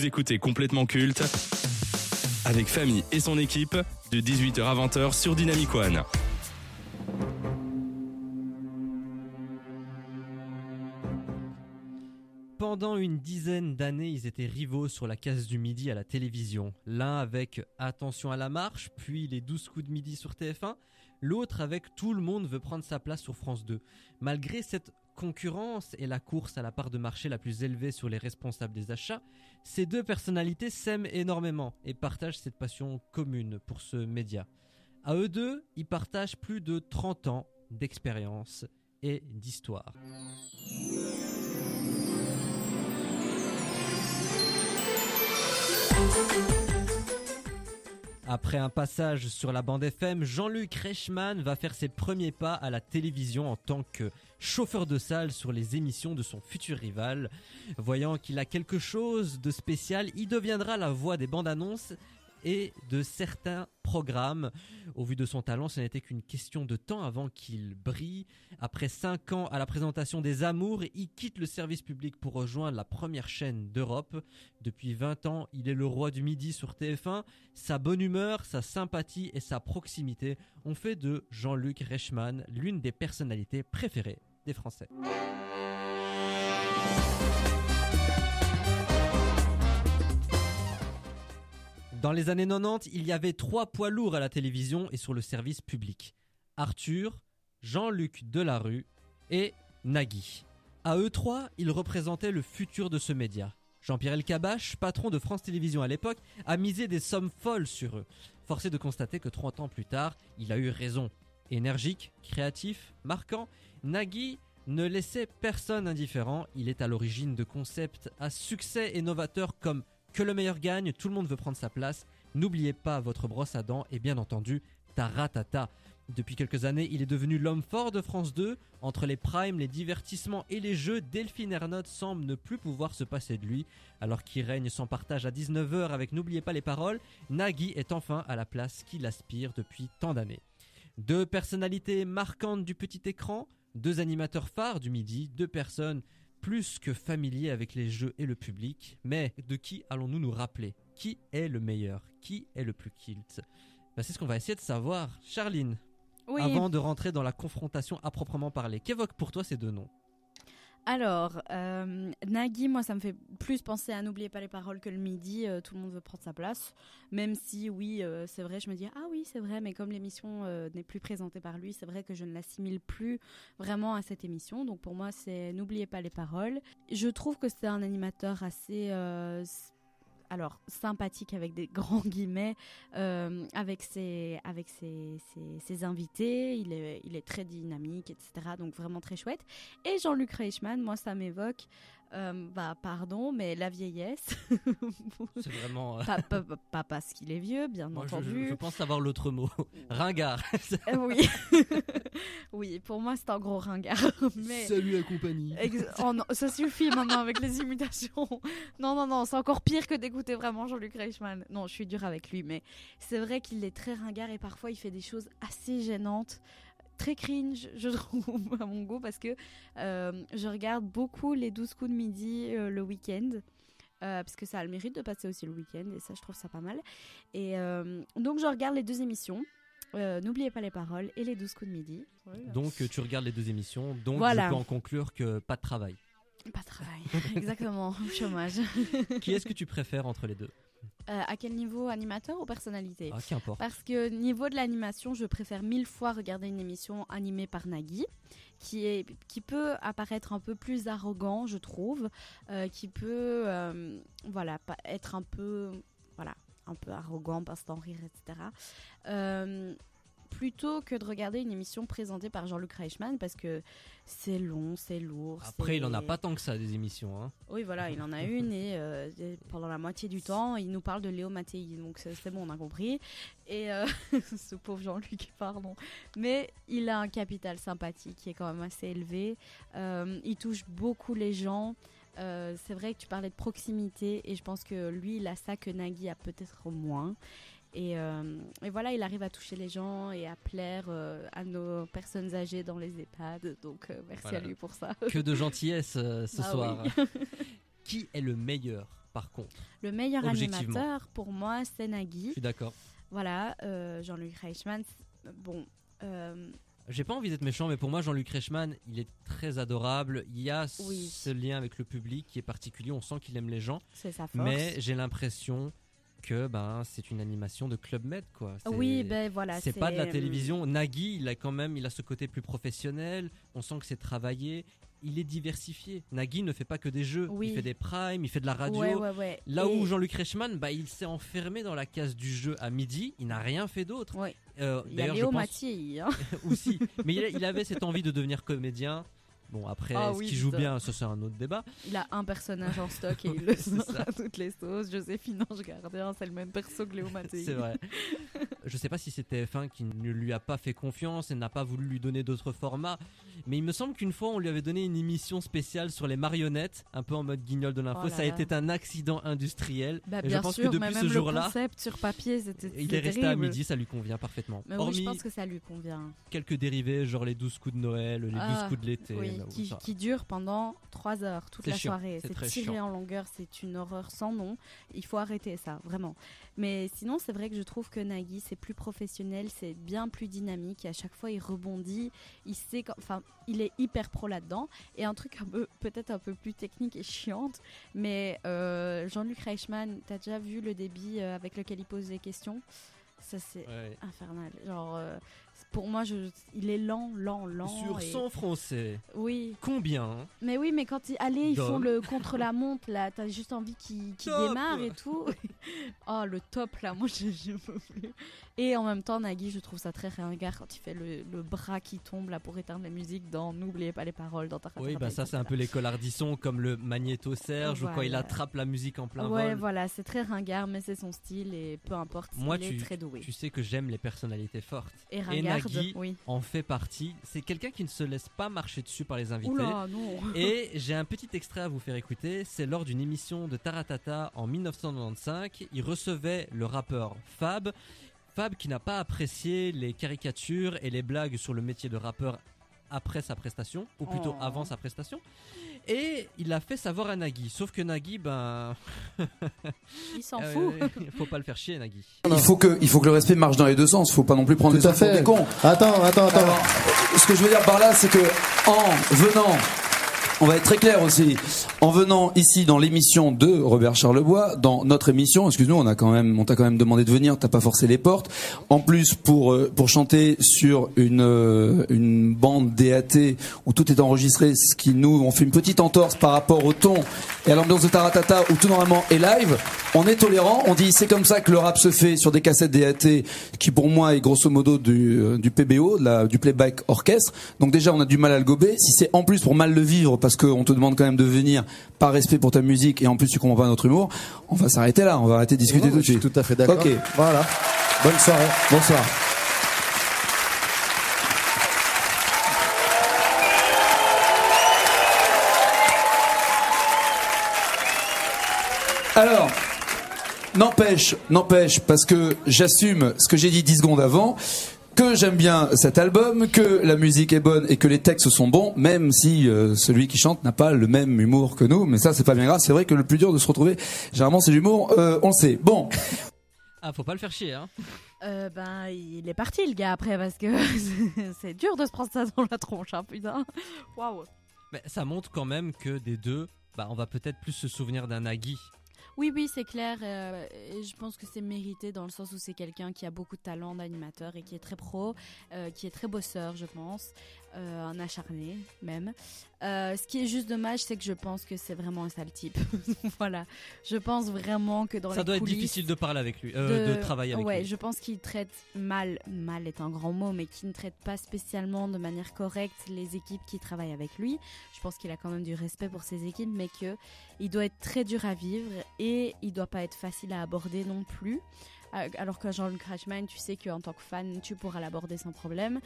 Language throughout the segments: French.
Vous écoutez complètement culte avec Famille et son équipe de 18h à 20h sur Dynamic One. Pendant une dizaine d'années, ils étaient rivaux sur la case du midi à la télévision. L'un avec Attention à la marche, puis les 12 coups de midi sur TF1, l'autre avec Tout le monde veut prendre sa place sur France 2. Malgré cette concurrence et la course à la part de marché la plus élevée sur les responsables des achats, ces deux personnalités s'aiment énormément et partagent cette passion commune pour ce média. À eux deux, ils partagent plus de 30 ans d'expérience et d'histoire. Après un passage sur la bande FM, Jean-Luc Reichmann va faire ses premiers pas à la télévision en tant que chauffeur de salle sur les émissions de son futur rival. Voyant qu'il a quelque chose de spécial, il deviendra la voix des bandes annonces et de certains programmes. Au vu de son talent, ce n'était qu'une question de temps avant qu'il brille. Après 5 ans à la présentation des Amours, il quitte le service public pour rejoindre la première chaîne d'Europe. Depuis 20 ans, il est le roi du midi sur TF1. Sa bonne humeur, sa sympathie et sa proximité ont fait de Jean-Luc Reichmann l'une des personnalités préférées des Français. Dans les années 90, il y avait trois poids lourds à la télévision et sur le service public. Arthur, Jean-Luc Delarue et Nagui. À eux trois, ils représentaient le futur de ce média. Jean-Pierre Elkabach, patron de France Télévisions à l'époque, a misé des sommes folles sur eux. Forcé de constater que 30 ans plus tard, il a eu raison. Énergique, créatif, marquant, Nagui ne laissait personne indifférent. Il est à l'origine de concepts à succès et novateurs comme que le meilleur gagne, tout le monde veut prendre sa place. N'oubliez pas votre brosse à dents et bien entendu Taratata. Depuis quelques années, il est devenu l'homme fort de France 2. Entre les primes, les divertissements et les jeux, Delphine Ernotte semble ne plus pouvoir se passer de lui. Alors qu'il règne sans partage à 19h avec N'oubliez pas les paroles, Nagui est enfin à la place qu'il aspire depuis tant d'années. Deux personnalités marquantes du petit écran, deux animateurs phares du midi, deux personnes plus que familiers avec les jeux et le public. Mais de qui allons-nous nous rappeler? Qui est le meilleur? Qui est le plus kilt? Bah, C'est ce qu'on va essayer de savoir. Charline, Oui. avant de rentrer dans la confrontation à proprement parler, qu'évoquent pour toi ces deux noms? Alors, euh, Nagui, moi, ça me fait plus penser à N'oubliez pas les paroles que le midi, euh, tout le monde veut prendre sa place. Même si, oui, euh, c'est vrai, je me dis, ah oui, c'est vrai, mais comme l'émission n'est plus présentée par lui, c'est vrai que je ne l'assimile plus vraiment à cette émission. Donc pour moi, c'est N'oubliez pas les paroles. Je trouve que c'est un animateur assez... alors sympathique avec des grands guillemets euh, avec ses invités. Il est il est très dynamique etc donc vraiment très chouette. Et Jean-Luc Reichmann, moi, ça m'évoque, euh, bah, pardon, mais la vieillesse. C'est vraiment. euh, pas, pas- pas- pas parce qu'il est vieux, bien moi, entendu. je- je pense savoir l'autre mot. Ringard. Euh, oui. oui, pour moi, c'est un gros ringard. Mais... Salut la compagnie. Ex- oh non, ça suffit maintenant avec les imitations. Non, non, non, c'est encore pire que d'écouter vraiment Jean-Luc Reichmann. Non, je suis dure avec lui, mais c'est vrai qu'il est très ringard et parfois il fait des choses assez gênantes. Très cringe, je trouve, à mon goût, parce que euh, je regarde beaucoup les 12 coups de midi euh, le week-end. euh, parce que ça a le mérite de passer aussi le week-end, et ça, je trouve ça pas mal. Et donc, je regarde les deux émissions. N'oubliez pas les paroles et les 12 coups de midi. Donc tu regardes les deux émissions, donc Voilà. je peux en conclure que pas de travail. Pas de travail, exactement, chômage. Qui est-ce que tu préfères entre les deux? Euh, à quel niveau animateur ou personnalité? Ah, qu'importe. Parce que niveau de l'animation, je préfère mille fois regarder une émission animée par Nagui, qui, est, qui peut apparaître un peu plus arrogant, je trouve, euh, qui peut euh, voilà, être un peu, voilà, un peu arrogant, passe-temps rire, etc. Plutôt que de regarder une émission présentée par Jean-Luc Reichmann, parce que c'est long, c'est lourd. Après, il en a pas tant que ça des émissions. Hein. oui, voilà, il en a une et, euh, et pendant la moitié du temps, il nous parle de Léo Mattei, donc c'est c'est bon, on a compris. Et euh, ce pauvre Jean-Luc, pardon. Mais il a un capital sympathique qui est quand même assez élevé. Euh, il touche beaucoup les gens. Euh, c'est vrai que tu parlais de proximité et je pense que lui, il a ça que Nagui a peut-être moins. Et, euh, et voilà, il arrive à toucher les gens et à plaire euh, à nos personnes âgées dans les EHPAD. Donc euh, merci Voilà. à lui pour ça. Que de gentillesse ce Ah soir. oui. Qui est le meilleur par contre? Le meilleur animateur, pour moi, c'est Je Nagui. suis d'accord. Voilà, euh, Jean-Luc Reichmann. Bon, euh, J'ai pas envie d'être méchant, mais pour moi, Jean-Luc Reichmann, il est très adorable. Il y a Oui. ce lien avec le public qui est particulier. On sent qu'il aime les gens. c'est sa force. Mais j'ai l'impression que ben, c'est une animation de Club Med. Quoi. Oui, ben voilà. c'est pas de la euh, télévision. Nagui, il a quand même, il a ce côté plus professionnel. On sent que c'est travaillé. Il est diversifié. Nagui ne fait pas que des jeux. Oui. Il fait des primes, il fait de la radio. Ouais, ouais, ouais. Là Et- où Jean-Luc Reichmann, bah, il s'est enfermé dans la case du jeu à midi. Il n'a rien fait d'autre. Euh, Il y a Léo pense Mathieu. hein. aussi. Mais il, il avait cette envie de devenir comédien. Bon, après, Ah ce oui, joue bien, ça c'est un autre débat. Il a un personnage en stock et il le sort à toutes les sauces. Joséphine Ange Gardien, c'est le même perso que Léo Mathieu. C'est vrai. Je sais pas si c'est TF1 qui ne lui a pas fait confiance et n'a pas voulu lui donner d'autres formats. Mais il me semble qu'une fois, on lui avait donné une émission spéciale sur les marionnettes, un peu en mode guignol de l'info. Oh ça a été un accident industriel. Bah, et je bien pense sûr, que mais depuis même ce le jour-là, concept sur papier, c'était il c'était est resté à midi, ça lui convient parfaitement. Mais oui, Hormis je pense que ça lui convient. quelques dérivés, genre les 12 coups de Noël, les 12 Ah, coups de l'été. Oui, qui, dure pendant 3 heures toute la chiant, soirée. c'est tiré chiant. en longueur, c'est une horreur sans nom. Il faut arrêter ça, vraiment. Mais sinon, c'est vrai que je trouve que Nagui, c'est plus professionnel, c'est bien plus dynamique. Et à chaque fois, il rebondit. Il sait, enfin, il est hyper pro là-dedans. Et un truc un peu, peut-être un peu plus technique et chiante, mais euh, Jean-Luc Reichmann, t'as déjà vu le débit euh, avec lequel il pose des questions? Ça, c'est Ouais. infernal. Genre, euh, pour moi, je, il est lent, lent, lent. Sur et- 100 français, Oui, combien mais oui, mais quand ils, allez, ils font le contre la montre là, t'as juste envie qu'ils Top. démarrent et tout. oh le top là, moi je, je peux plus. Et en même temps, Nagui, je trouve ça très ringard quand il fait le, le bras qui tombe là pour éteindre la musique dans N'oubliez pas les paroles dans ta Oui, bah ça c'est un peu les collardissons comme le magnéto Serge ou quand il attrape la musique en plein Ouais, vol. voilà, c'est très ringard, mais c'est son style et peu importe, Moi, il tu, est très doué. tu sais que j'aime les personnalités fortes. Et ringard, Nagui oui. en fait partie. C'est quelqu'un qui ne se laisse pas marcher dessus par les invités. Oula, non. Et j'ai un petit extrait à vous faire écouter. C'est lors d'une émission de Taratata en 1995. Il recevait le rappeur Fab. Fab qui n'a pas apprécié les caricatures et les blagues sur le métier de rappeur après sa prestation, ou plutôt Oh. avant sa prestation. Et il a fait savoir à Nagui. Sauf que Nagui, ben. Il s'en euh, fout. faut pas le faire chier, Nagui. Il faut que, il faut que le respect marche dans les deux sens. Faut pas non plus prendre Tout à fait. des cons. Attends, attends, attends. Alors, ce que je veux dire par là, c'est que en venant, on va être très clair aussi, en venant ici dans l'émission de Robert Charlebois, dans notre émission, excuse-nous, on t'a quand même demandé de venir, t'as pas forcé les portes. En plus, pour euh, pour chanter sur une euh, une bande DAT où tout est enregistré, ce qui nous, on fait une petite entorse par rapport au ton et à l'ambiance de Taratata où tout normalement est live. On est tolérant, on dit c'est comme ça que le rap se fait sur des cassettes DAT qui pour moi est grosso modo du, euh, du PBO, du playback orchestre. Donc déjà on a du mal à le gober. Si c'est en plus pour mal le vivre qu'on te demande quand même de venir par respect pour ta musique et en plus tu comprends pas notre humour, on va s'arrêter là, on va arrêter de discuter tout de je suis suite. tout à fait d'accord. Ok. Voilà. Bonne soirée. Bonsoir. Alors, n'empêche, n'empêche, parce que j'assume ce que j'ai dit 10 secondes avant, que j'aime bien cet album, que la musique est bonne et que les textes sont bons, même si euh, celui qui chante n'a pas le même humour que nous, mais ça c'est pas bien grave, c'est vrai que le plus dur de se retrouver, généralement c'est l'humour, euh, on le sait. Bon, Ah, faut pas le faire chier, hein. Euh, ben, il est parti le gars après parce que c'est dur de se prendre ça dans la tronche, hein, putain. Waouh. Mais ça montre quand même que des deux, bah, on va peut-être plus se souvenir d'un Nagui. Oui, oui, c'est clair. euh, et je pense que c'est mérité dans le sens où c'est quelqu'un qui a beaucoup de talent d'animateur et qui est très pro, euh, qui est très bosseur, je pense, euh, un acharné même. Euh, ce qui est juste dommage, c'est que je pense que c'est vraiment un sale type. voilà. Je pense vraiment que dans ça les doit être difficile de parler avec lui, euh, de... travailler avec ouais, lui. je pense qu'il traite mal, mal est un grand mot, mais qu'il ne traite pas spécialement de manière correcte les équipes qui travaillent avec lui. Je pense qu'il a quand même du respect pour ses équipes, mais que il doit être très dur à vivre et il doit pas être facile à aborder non plus. Euh, Alors que Jean-Luc Reichmann, tu sais qu'en tant que fan, tu pourras l'aborder sans problème.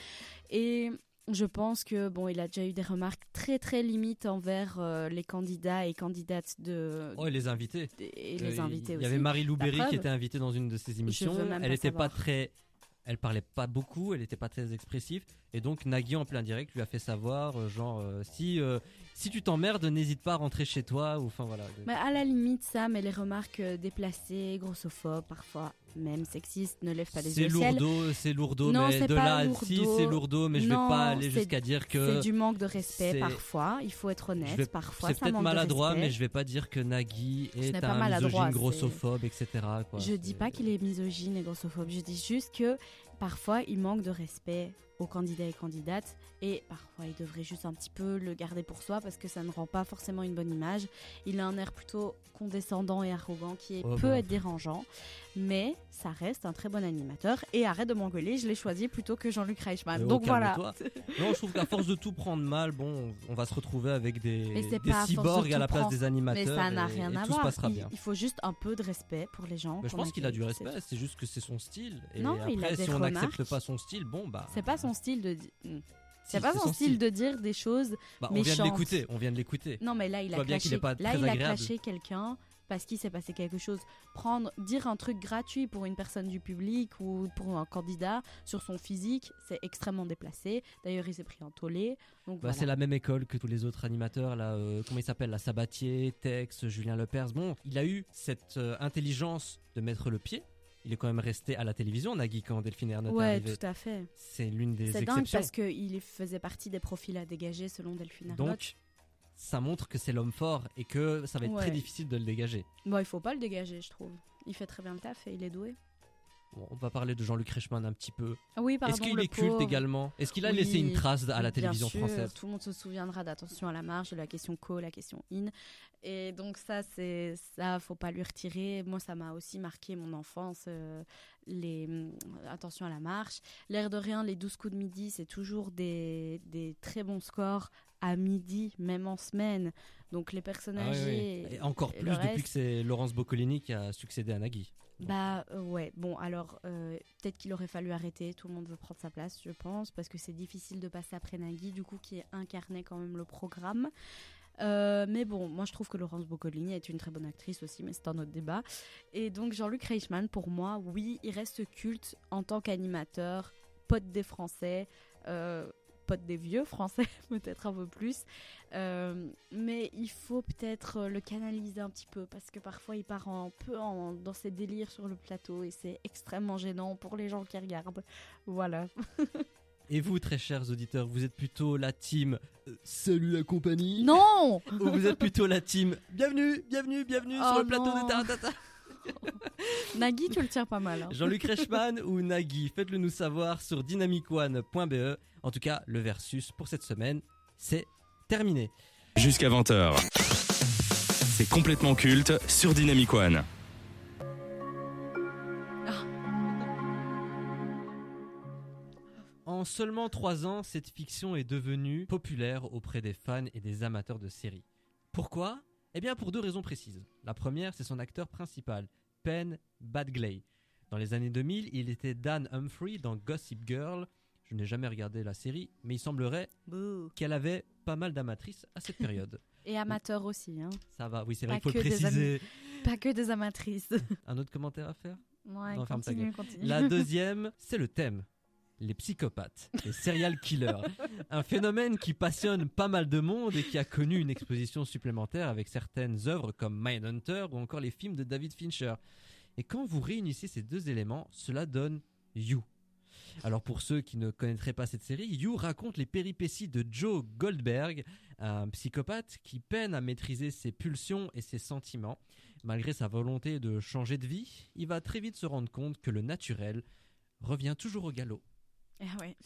Et je pense que bon, il a déjà eu des remarques très très limites envers euh, les candidats et candidates de Oh, et les invités. et Euh, les invités Il aussi. y avait Marie Louberry qui était invitée dans une de ses émissions. Elle n'était pas très. Elle parlait pas beaucoup, elle n'était pas très expressive. Et donc Nagui en plein direct lui a fait savoir, euh, genre, euh, si euh, si tu t'emmerdes, n'hésite pas à rentrer chez toi ou enfin voilà. Mais à la limite, ça, mais les remarques euh, déplacées, grossophobes, parfois même sexistes, ne lèvent pas les C'est yeux ciel. lourdeau, c'est lourdeau, Non, mais c'est de là, lourdeau. si c'est lourdeau, mais je vais Non, pas aller c'est- jusqu'à dire que C'est du manque de respect c'est- parfois, il faut être honnête. vais- parfois, c'est peut-être maladroit, mais je vais pas dire que Nagui est un misogyne c'est- grossophobe, etc. quoi. Je dis C'est- pas qu'il est misogyne et grossophobe, je dis juste que parfois il manque de respect aux candidats et candidates et parfois il devrait juste un petit peu le garder pour soi parce que ça ne rend pas forcément une bonne image. Il a un air plutôt condescendant et arrogant qui est- Oh, peut bah. être dérangeant, mais ça reste un très bon animateur et arrête de m'engueuler, je l'ai choisi plutôt que Jean-Luc Reichmann. Oh, Donc voilà. Non, je trouve qu'à force de tout prendre mal, bon, on va se retrouver avec des, des à cyborgs à tout la place prendre. des animateurs. Mais ça n'a rien et à voir. il, faut juste un peu de respect pour les gens. Mais je pense qu'il a du respect, c'est juste que c'est son style. Et Non, il a après, des si on n'accepte pas son style, bon, bah. C'est pas son style de. Hmm. si, C'est pas son style de dire des choses Bah, on vient de l'écouter, on vient de l'écouter. Non, mais là, il a clashé, là, il a clashé quelqu'un parce qu'il s'est passé quelque chose. Prendre, dire un truc gratuit pour une personne du public ou pour un candidat sur son physique, c'est extrêmement déplacé. D'ailleurs, il s'est pris un tollé. Donc Bah, voilà. C'est la même école que tous les autres animateurs, là, euh, comment il s'appelle, la Sabatier, Tex, Julien Lepers. Bon, il a eu cette euh, intelligence de mettre le pied. Il est quand même resté à la télévision, Nagui, quand Delphine Ernotte est Ouais, arrivé. tout à fait. C'est l'une des C'est dingue exceptions. parce qu'il faisait partie des profils à dégager selon Delphine Arnaud. Donc, ça montre que c'est l'homme fort et que ça va être Ouais. très difficile de le dégager. Bon, il faut pas le dégager, je trouve. Il fait très bien le taf et il est doué. On va parler de Jean-Luc Reichmann un petit peu. Ah Oui, Est-ce qu'il est culte également? Est-ce qu'il a Oui, laissé une trace à la Bien télévision sûr, française? Tout le monde se souviendra d'attention à la marge, de la question co, la question in. Et donc ça, c'est ça, faut pas lui retirer. Moi, ça m'a aussi marqué mon enfance. euh, les hum, attention à la marche. L'air de rien, les 12 coups de midi, c'est toujours des, des très bons scores à midi, même en semaine. Donc les personnes Ah oui. Et encore plus depuis reste, que c'est Laurence Boccolini qui a succédé à Nagui. bah euh, ouais, bon alors euh, peut-être qu'il aurait fallu arrêter, tout le monde veut prendre sa place je pense, parce que c'est difficile de passer après Nagui, du coup qui incarnait quand même le programme. Euh, mais bon, moi je trouve que Laurence Boccolini est une très bonne actrice aussi, mais c'est un autre débat. Et donc Jean-Luc Reichmann, pour moi, oui, il reste culte en tant qu'animateur, pote des Français, euh, pote des vieux Français, peut-être un peu plus. Euh, mais il faut peut-être euh, le canaliser un petit peu parce que parfois il part un peu en- dans ses délires sur le plateau et c'est extrêmement gênant pour les gens qui regardent. Voilà. Et vous, très chers auditeurs, vous êtes plutôt la team euh, Salut la compagnie Non Ou vous êtes plutôt la team Bienvenue, bienvenue, bienvenue Oh sur le plateau non. de Taratata Nagui, tu le tiens pas mal. hein. Jean-Luc Reichmann ou Nagui Faites-le nous savoir sur dynamicone.be. En tout cas, le versus pour cette semaine, c'est terminé. Jusqu'à 20h. C'est complètement culte sur Dynamic One. En seulement 3 ans, cette fiction est devenue populaire auprès des fans et des amateurs de séries. Pourquoi? Eh bien pour deux raisons précises. La première, c'est son acteur principal, Penn Badgley. Dans les années 2000, il était Dan Humphrey dans Gossip Girl. Je n'ai jamais regardé la série, mais il semblerait qu'elle avait pas mal d'amatrices à cette période. Et amateur aussi, hein. Ça va, oui, c'est vrai qu'il faut le préciser. Pas que des amatrices. Un autre commentaire à faire Ouais, Non, ferme ta continue, continue. La deuxième, c'est le thème. Les psychopathes, les serial killers. Un phénomène qui passionne pas mal de monde et qui a connu une exposition supplémentaire avec certaines œuvres comme Mindhunter ou encore les films de David Fincher. Et quand vous réunissez ces deux éléments, cela donne You. Alors pour ceux qui ne connaîtraient pas cette série, You raconte les péripéties de Joe Goldberg, un psychopathe qui peine à maîtriser ses pulsions et ses sentiments. Malgré sa volonté de changer de vie, il va très vite se rendre compte que le naturel revient toujours au galop. Ah ouais.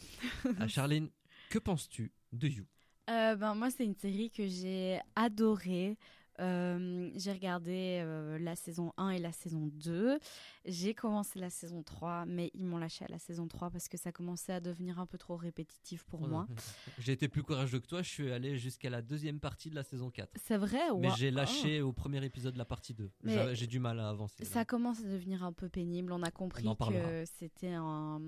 Ah, Charline, que penses-tu de You Euh, ben, moi, c'est une série que j'ai adorée. Euh, j'ai regardé euh, la saison 1 et la saison 2. J'ai commencé la saison 3, mais ils m'ont lâché à la saison 3 parce que ça commençait à devenir un peu trop répétitif pour moi. J'ai été plus courageux que toi, je suis allé jusqu'à la deuxième partie de la saison 4. C'est vrai Mais ouais. j'ai lâché au premier épisode de la partie 2. Mais J'ai- du mal à avancer. Ça commence à devenir un peu pénible. On a compris que c'était un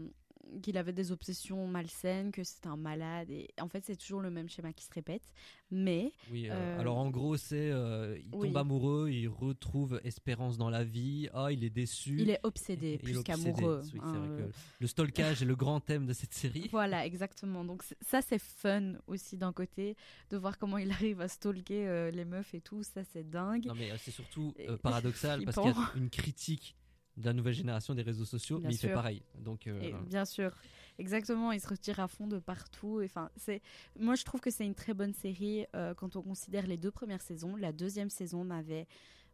qu'il avait des obsessions malsaines, que c'était un malade. Et en fait, c'est toujours le même schéma qui se répète. Mais Oui, euh, Euh, alors en gros, c'est euh, il oui. tombe amoureux, il retrouve espérance dans la vie. Ah, il est déçu. il est obsédé Il plus qu'amoureux. Oui, hein, euh, le stalkage est le grand thème de cette série. Voilà, exactement. Donc ça, c'est fun aussi d'un côté, de voir comment il arrive à stalker les meufs et tout. Ça, c'est dingue. Non, mais c'est surtout paradoxal parce qu'il y a une critique de la nouvelle génération des réseaux sociaux, Bien mais il fait pareil. Donc, euh, Et bien sûr, exactement, il se retire à fond de partout. Enfin, c'est, moi je trouve que c'est une très bonne série euh, quand on considère les deux premières saisons. La deuxième saison m'avait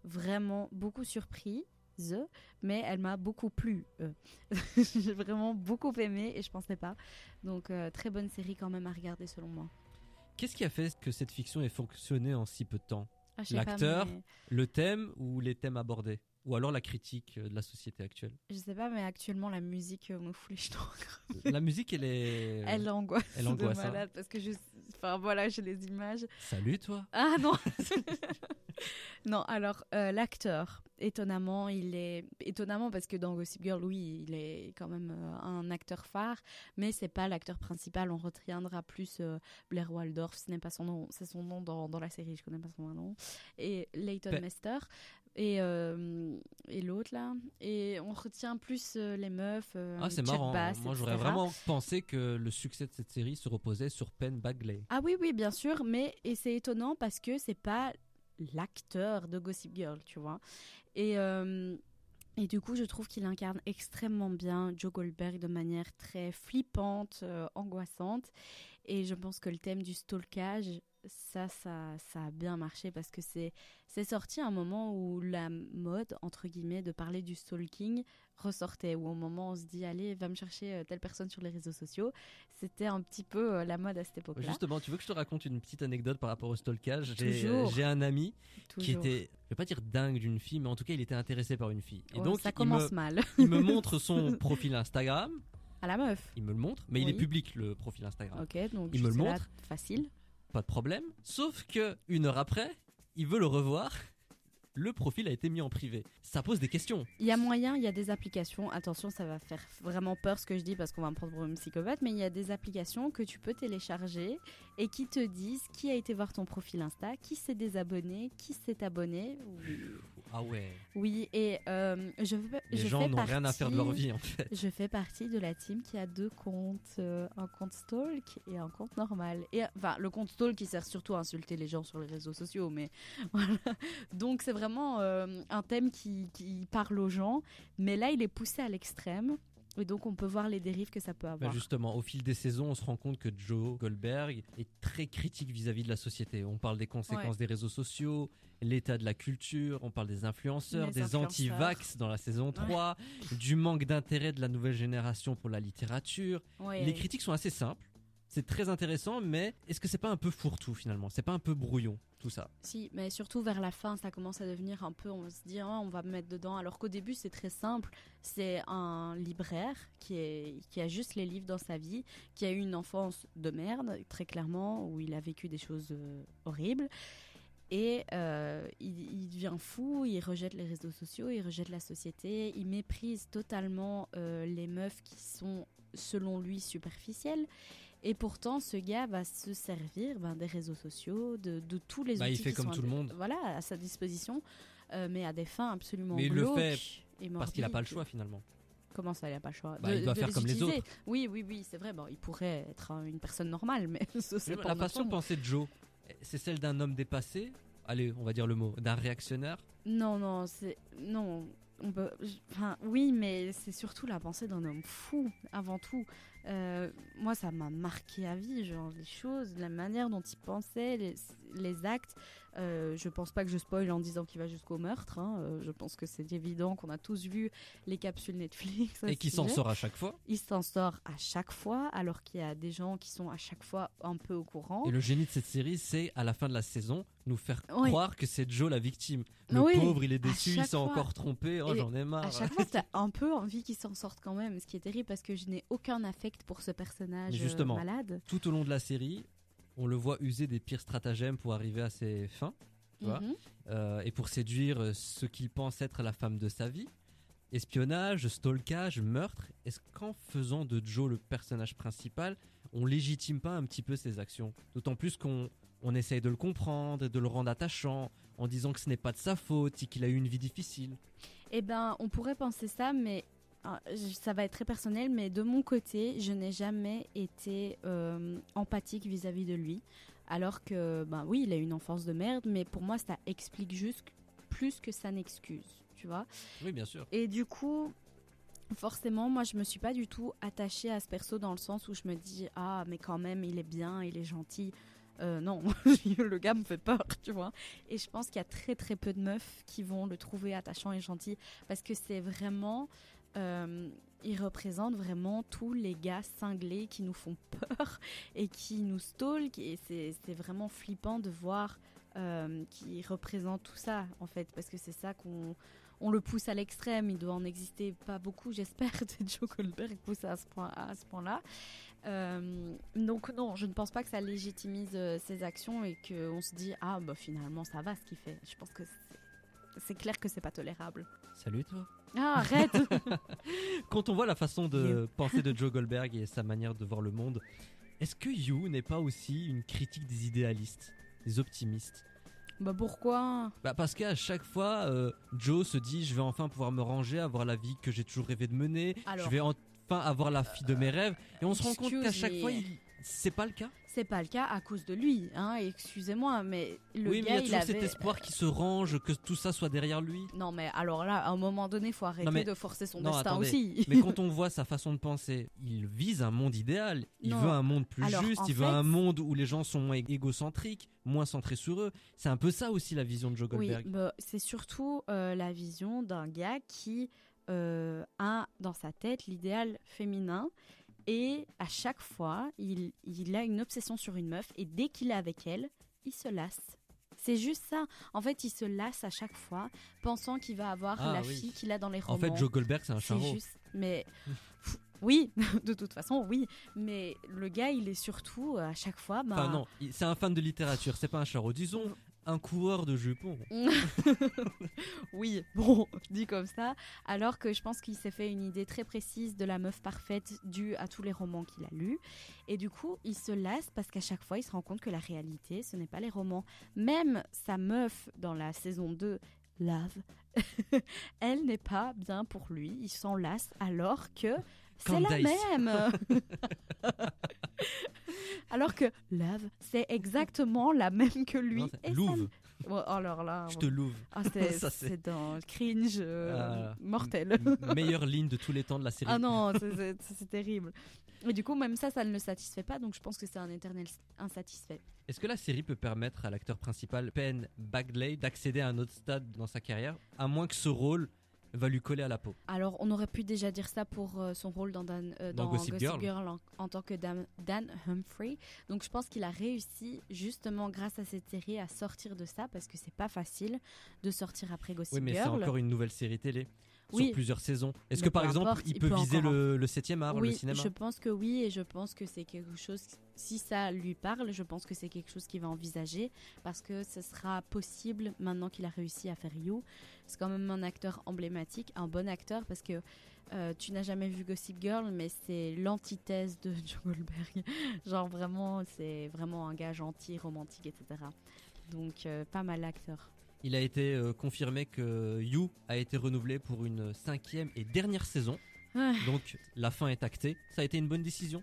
vraiment beaucoup surprise, mais elle m'a beaucoup plu. euh. J'ai vraiment beaucoup aimé et je pensais pas. Donc euh, très bonne série quand même à regarder selon moi. qu'est-ce qui a fait que cette fiction ait fonctionné en si peu de temps? Ah, L'acteur mais- Le thème ou les thèmes abordés? Ou alors la critique euh, de la société actuelle? Je sais pas, mais actuellement la musique euh, me fout les jetons. La musique, elle est. Elle angoisse, Elle angoisse, de hein. malade parce que je, enfin voilà, j'ai les images. Salut toi Ah non Non, alors euh, l'acteur, étonnamment, il est étonnamment parce que dans Gossip Girl, oui, il est quand même euh, un acteur phare, mais c'est pas l'acteur principal. On retiendra plus euh, Blair Waldorf, ce n'est pas son nom, c'est son nom dans, dans la série, je connais pas son nom, et Leighton Pe- Mester et euh, et l'autre là, et on retient plus euh, les meufs. euh, Ah, c'est marrant. Bass, Moi, j'aurais vraiment pensé que le succès de cette série se reposait sur Penn Bagley. Ah oui, oui, bien sûr, mais et c'est étonnant parce que c'est pas l'acteur de Gossip Girl, tu vois. Et, euh, et du coup, je trouve qu'il incarne extrêmement bien Joe Goldberg de manière très flippante, angoissante. Et je pense que le thème du stalkage, ça, ça, ça a bien marché parce que c'est, c'est sorti à un moment où la mode, entre guillemets, de parler du stalking ressortait, où au moment où on se dit, allez, va me chercher euh, telle personne sur les réseaux sociaux, c'était un petit peu euh, la mode à cette époque-là. Justement, tu veux que je te raconte une petite anecdote par rapport au stalkage? J'ai un ami qui était, je vais pas dire dingue d'une fille, mais en tout cas, il était intéressé par une fille. Et Ouais, donc, ça il commence me, mal. il me montre son profil Instagram. À la meuf. Il me le montre, mais il est public le profil Instagram. Ok, donc Il me le montre. Facile. Pas de problème. Sauf que une heure après, il veut le revoir. Le profil a été mis en privé. Ça pose des questions. Il y a moyen, il y a des applications. Attention, ça va faire vraiment peur ce que je dis parce qu'on va me prendre pour une psychopathe, mais il y a des applications que tu peux télécharger et qui te disent qui a été voir ton profil Insta, qui s'est désabonné, qui s'est abonné. Oui, Ah ouais. oui et euh, je, fais- Les je gens n'ont rien à faire de leur vie en fait. Je fais partie de la team qui a deux comptes, euh, un compte stalk et un compte normal. Et enfin, le compte stalk qui sert surtout à insulter les gens sur les réseaux sociaux, mais voilà. Donc c'est vraiment euh, un thème qui, qui parle aux gens, mais là il est poussé à l'extrême. Et donc on peut voir les dérives que ça peut Bah, avoir. justement, au fil des saisons, on se rend compte que Joe Goldberg est très critique vis-à-vis de la société. On parle des conséquences Ouais. des réseaux sociaux, l'état de la culture, on parle des influenceurs, Les des anti-vax dans la saison 3, du manque d'intérêt de la nouvelle génération pour la littérature. Ouais. Les critiques sont assez simples. C'est très intéressant, mais est-ce que c'est pas un peu fourre-tout finalement? C'est pas un peu brouillon tout ça? Si, mais surtout vers la fin, ça commence à devenir un peu, on se dit, Ah, on va me mettre dedans. Alors qu'au début, c'est très simple. C'est un libraire qui, a juste les livres dans sa vie, qui a eu une enfance de merde, très clairement, où il a vécu des choses euh, horribles. Et euh, il, il devient fou, il rejette les réseaux sociaux, il rejette la société, il méprise totalement euh, les meufs qui sont, selon lui, superficielles. Et pourtant, ce gars va se servir ben, des réseaux sociaux, de, de tous les Bah, il outils fait qui comme sont tout le monde. Voilà, à sa disposition, euh, mais à des fins absolument Mais il le glauques fait Parce qu'il a pas le choix finalement. Comment ça, il a pas le choix Bah, il doit faire comme les utiliser. Oui, oui, oui, c'est vrai. Bon, il pourrait être un- une personne normale, mais ça, c'est Mais pas la façon de penser de Joe, c'est celle d'un homme dépassé. Allez, on va dire le mot, d'un réactionnaire. Non, non, c'est non. On peut, je- enfin, oui, mais c'est surtout la pensée d'un homme fou avant tout. Euh, moi, ça m'a marqué à vie, genre les choses, la manière dont il pensait, les, les actes. Euh, je pense pas que je spoil en disant qu'il va jusqu'au meurtre. hein. Euh, je pense que c'est évident qu'on a tous vu les capsules Netflix. et qui s'en sort à chaque fois. Il s'en sort à chaque fois, alors qu'il y a des gens qui sont à chaque fois un peu au courant. Et le génie de cette série, c'est à la fin de la saison, nous faire Oui. croire que c'est Joe la victime. Le Oui, pauvre, il est déçu, il s'est encore trompé. Oh, j'en ai marre. À chaque fois, t'as un peu envie qu'il s'en sorte quand même, ce qui est terrible parce que je n'ai aucun affect pour ce personnage Mais euh, justement. malade. Tout au long de la série, on le voit user des pires stratagèmes pour arriver à ses fins. tu vois. Mhm. euh, et pour séduire euh, ce qu'il pense être la femme de sa vie. Espionnage, stalkage, meurtre. Est-ce qu'en faisant de Joe le personnage principal, on légitime pas un petit peu ses actions? D'autant plus qu'on on essaye de le comprendre et de le rendre attachant en disant que ce n'est pas de sa faute et qu'il a eu une vie difficile. Eh ben, on pourrait penser ça, mais ça va être très personnel. Mais de mon côté, je n'ai jamais été euh, empathique vis-à-vis de lui. Alors que, ben oui, il a une enfance de merde, mais pour moi, ça explique juste plus que ça n'excuse, tu vois. Oui, bien sûr. Et du coup, forcément, moi, je me suis pas du tout attachée à ce perso dans le sens où je me dis ah, mais quand même, il est bien, il est gentil. Euh, non, le gars me fait peur, tu vois. Et je pense qu'il y a très très peu de meufs qui vont le trouver attachant et gentil parce que c'est vraiment. Euh, il représente vraiment tous les gars cinglés qui nous font peur et qui nous stalkent. Et c'est vraiment flippant de voir euh, qu'il représente tout ça, en fait, parce que c'est ça qu'on on le pousse à l'extrême. Il doit en exister pas beaucoup, j'espère, de Joe Goldberg poussé à ce point point-là. Euh, donc non, je ne pense pas que ça légitimise euh, ses actions et qu'on se dit ah bah finalement ça va ce qu'il fait. Je pense que c'est- clair que c'est pas tolérable. Salut toi. Ah arrête Quand on voit la façon de penser de Joe Goldberg et sa manière de voir le monde, est-ce que You n'est pas aussi une critique des idéalistes, des optimistes? Bah pourquoi? Bah parce qu'à chaque fois, euh, Joe se dit je vais enfin pouvoir me ranger, avoir la vie que j'ai toujours rêvé de mener, Alors- je vais enfin avoir la fille de mes rêves, et on se rend compte qu'à chaque fois, il... c'est pas le cas? C'est pas le cas à cause de lui, hein. Excusez-moi, mais le oui, mais il y a il toujours avait. cet espoir qui se range, que tout ça soit derrière lui. Non mais alors là, à un moment donné, faut arrêter Non, mais- de forcer son Non, destin attendez. aussi. Mais quand on voit sa façon de penser, il vise un monde idéal. Il Non. veut un monde plus Alors, juste. Il veut un monde où les gens sont moins égocentriques, moins centrés sur eux. C'est un peu ça aussi la vision de Joe Oui, bah, c'est surtout euh, la vision d'un gars qui euh, a dans sa tête l'idéal féminin et à chaque fois, il, il a une obsession sur une meuf et dès qu'il est avec elle, il se lasse. C'est juste ça. En fait, il se lasse à chaque fois, pensant qu'il va avoir Ah, la oui. fille qu'il a dans les romans. En fait, Joe Goldberg, c'est un charreau. juste, mais oui, de toute façon, oui. Mais le gars, il est surtout euh, à chaque fois. ben, Enfin non, c'est un fan de littérature, c'est pas un charreau. Disons un coureur de jupons. oui, bon, dit comme ça. Alors que je pense qu'il s'est fait une idée très précise de la meuf parfaite due à tous les romans qu'il a lus. Et du coup, il se lasse parce qu'à chaque fois, il se rend compte que la réalité, ce n'est pas les romans. Même sa meuf dans la saison 2, Love, elle n'est pas bien pour lui. Il s'en lasse alors que c'est la même. alors que Love, c'est exactement la même que lui. Non, Et Louve, Ouais, alors là, je te louve. ah, c'est, dans le cringe euh, Ah. mortel. Meilleure ligne de tous les temps de la série. ah non, c'est terrible. Et du coup, même ça, ça ne le satisfait pas, donc je pense que c'est un éternel insatisfait. Est-ce que la série peut permettre à l'acteur principal, Penn Bagley, d'accéder à un autre stade dans sa carrière, à moins que ce rôle va lui coller à la peau Alors, on aurait pu déjà dire ça pour euh, son rôle dans, Dan- euh, Dans dans Gossip Gossip, Girl. Girl, en, en tant que Dan, Dan Humphrey. Donc, je pense qu'il a réussi, justement, grâce à cette série, à sortir de ça, parce que c'est pas facile de sortir après Gossip Oui, mais c'est Girl. encore une nouvelle série télé Oui. sur plusieurs saisons. Est-ce que par exemple, importe, il peut peut viser encore le, le 7 art, oui, le cinéma je pense que oui, et je pense que c'est quelque chose. Si ça lui parle, je pense que c'est quelque chose qu'il va envisager parce que ce sera possible maintenant qu'il a réussi à faire You. C'est quand même un acteur emblématique, un bon acteur parce que euh, tu n'as jamais vu Gossip Girl, mais c'est l'antithèse de Joe Goldberg. Genre vraiment, c'est vraiment un gars gentil, romantique, etc. Donc euh, pas mal acteur. Il a été euh, confirmé que You a été renouvelé pour une cinquième et dernière saison. Donc la fin est actée. Ça a été une bonne décision?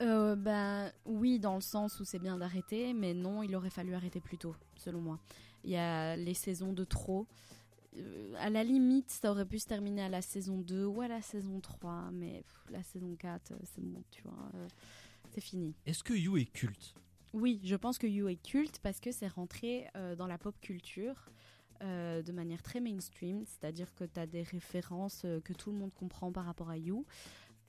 Euh, ben oui, dans le sens où c'est bien d'arrêter, mais non, il aurait fallu arrêter plus tôt, selon moi. Il y a les saisons de trop. Euh, à la limite, ça aurait pu se terminer à la saison 2 ou à la saison 3, mais pff, la saison 4, euh, c'est bon, tu vois, euh, c'est fini. Est-ce que You est culte? Oui, je pense que You est culte parce que c'est rentré euh, dans la pop culture euh, de manière très mainstream, c'est-à-dire que tu as des références euh, que tout le monde comprend par rapport à You.